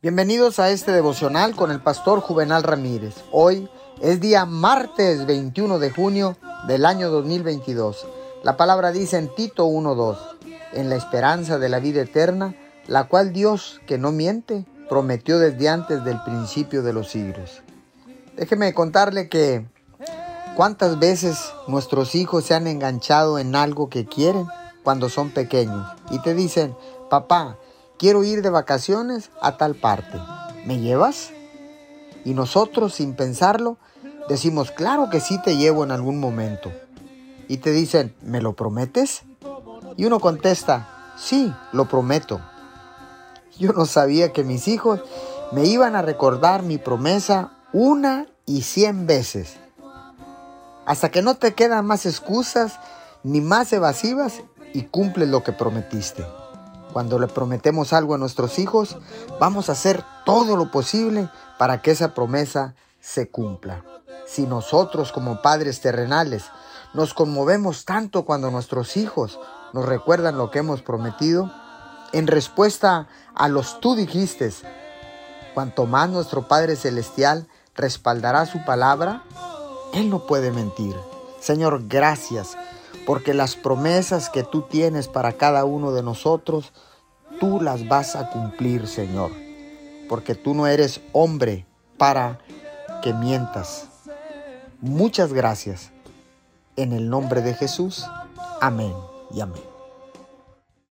Bienvenidos a este devocional con el pastor Juvenal Ramírez. Hoy es día martes 21 de junio del año 2022. La palabra dice en Tito 1.2, en la esperanza de la vida eterna, la cual Dios, que no miente, prometió desde antes del principio de los siglos. Déjeme contarle que cuántas veces nuestros hijos se han enganchado en algo que quieren cuando son pequeños y te dicen, papá, quiero ir de vacaciones a tal parte. ¿Me llevas? Y nosotros, sin pensarlo, decimos, claro que sí te llevo en algún momento. Y te dicen, ¿me lo prometes? Y uno contesta, sí, lo prometo. Yo no sabía que mis hijos me iban a recordar mi promesa una y cien veces. Hasta que no te quedan más excusas ni más evasivas y cumples lo que prometiste. Cuando le prometemos algo a nuestros hijos, vamos a hacer todo lo posible para que esa promesa se cumpla. Si nosotros como padres terrenales nos conmovemos tanto cuando nuestros hijos nos recuerdan lo que hemos prometido, en respuesta a los tú dijiste, cuanto más nuestro Padre Celestial respaldará su palabra, Él no puede mentir. Señor, gracias porque las promesas que tú tienes para cada uno de nosotros, tú las vas a cumplir, Señor, porque tú no eres hombre para que mientas. Muchas gracias. En el nombre de Jesús. Amén y amén.